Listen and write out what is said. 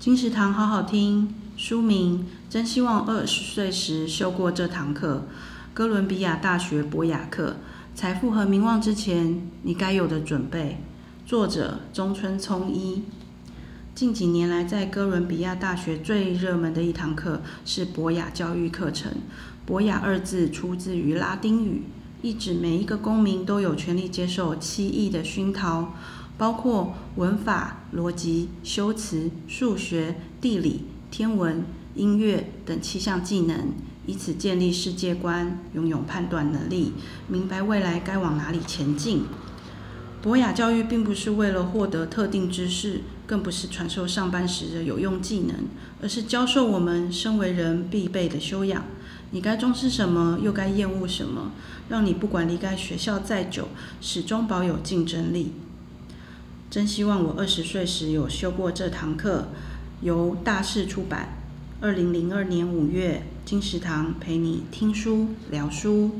金石堂好好听。书名：真希望二十岁时修过这堂课。哥伦比亚大学博雅课。财富和名望之前，你该有的准备。作者：中村聪一。近几年来，在哥伦比亚大学最热门的一堂课是博雅教育课程。博雅二字出自于拉丁语，意指每一个公民都有权利接受七艺的熏陶，包括文法、逻辑、修辞、数学、地理。天文、音乐等七项技能，以此建立世界观，拥有判断能力，明白未来该往哪里前进。博雅教育并不是为了获得特定知识，更不是传授上班时的有用技能，而是教授我们身为人必备的修养。你该重视什么，又该厌恶什么，让你不管离开学校再久，始终保有竞争力。真希望我二十岁时有修过这堂课。由大是出版，二零零二年五月，金石堂陪你听书聊书。